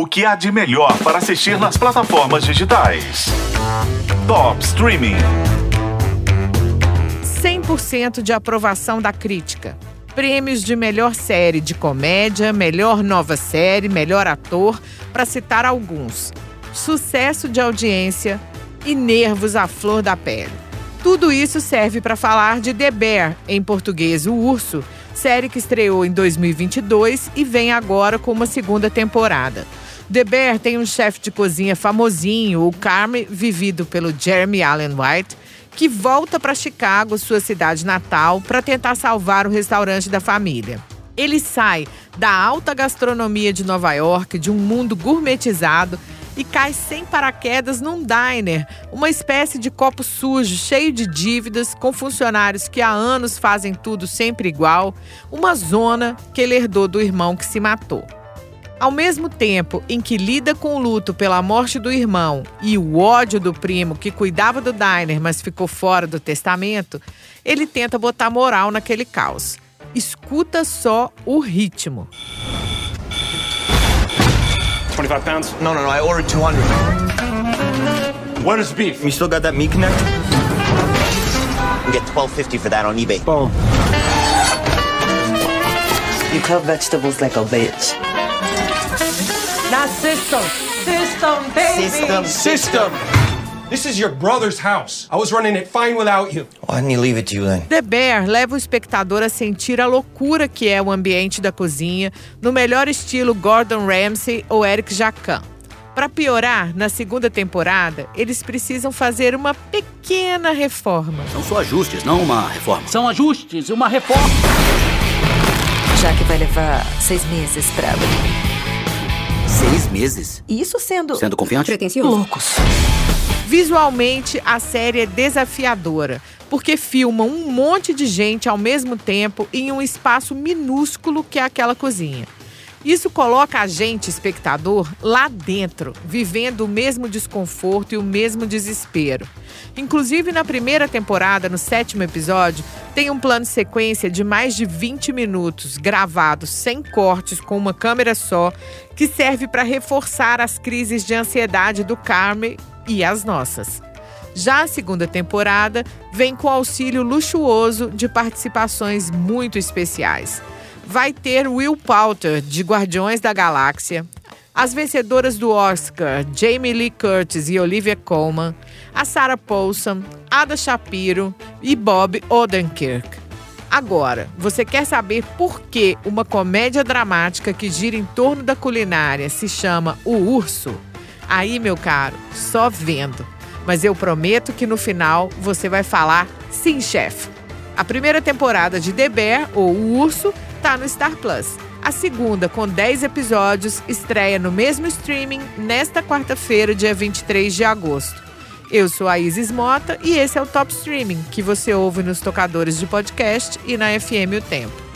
O que há de melhor para assistir nas plataformas digitais? Top Streaming. 100% de aprovação da crítica. Prêmios de melhor série de comédia, melhor nova série, melhor ator, para citar alguns. Sucesso de audiência e nervos à flor da pele. Tudo isso serve para falar de The Bear, em português O Urso, série que estreou em 2022 e vem agora com uma segunda temporada. Bear tem um chefe de cozinha famosinho, o Carme, vivido pelo Jeremy Allen White, que volta para Chicago, sua cidade natal, para tentar salvar o restaurante da família. Ele sai da alta gastronomia de Nova York, de um mundo gourmetizado, e cai sem paraquedas num diner, uma espécie de copo sujo, cheio de dívidas, com funcionários que há anos fazem tudo sempre igual, uma zona que ele herdou do irmão que se matou. Ao mesmo tempo em que lida com o luto pela morte do irmão e o ódio do primo que cuidava do diner, mas ficou fora do testamento, ele tenta botar moral naquele caos. Escuta só o ritmo. 25 pounds? No, no, no. I ordered 200. Where's beef? You still got that meat connect? You get 12.50 for that on eBay. Boom. You cut vegetables like a bitch. Now system, system, baby. System. System! This is your brother's house. I was running it fine without you. Why didn't he leave it to you then? The Bear leva o espectador a sentir a loucura que é o ambiente da cozinha, no melhor estilo Gordon Ramsay ou Eric Jacquin. Para piorar, na segunda temporada, eles precisam fazer uma pequena reforma. São só ajustes, não uma reforma. São ajustes, uma reforma. Já que vai levar seis meses pra abrir. Seis meses. Isso sendo. Sendo confiante? Pretencioso. Loucos. Visualmente, a série é desafiadora, porque filma um monte de gente ao mesmo tempo em um espaço minúsculo que é aquela cozinha. Isso coloca a gente, espectador, lá dentro, vivendo o mesmo desconforto e o mesmo desespero. Inclusive, na primeira temporada, no sétimo episódio, tem um plano sequência de mais de 20 minutos, gravado sem cortes, com uma câmera só, que serve para reforçar as crises de ansiedade do Carmen e as nossas. Já a segunda temporada vem com auxílio luxuoso de participações muito especiais. Vai ter Will Poulter, de Guardiões da Galáxia, as vencedoras do Oscar, Jamie Lee Curtis e Olivia Colman, a Sarah Paulson, Ada Shapiro e Bob Odenkirk. Agora, você quer saber por que uma comédia dramática que gira em torno da culinária se chama O Urso? Aí, meu caro, só vendo. Mas eu prometo que no final você vai falar sim, chefe. A primeira temporada de The Bear, ou O Urso, tá no Star Plus. A segunda, com 10 episódios, estreia no mesmo streaming nesta quarta-feira, dia 23 de agosto. Eu sou a Isis Mota e esse é o Top Streaming, que você ouve nos tocadores de podcast e na FM O Tempo.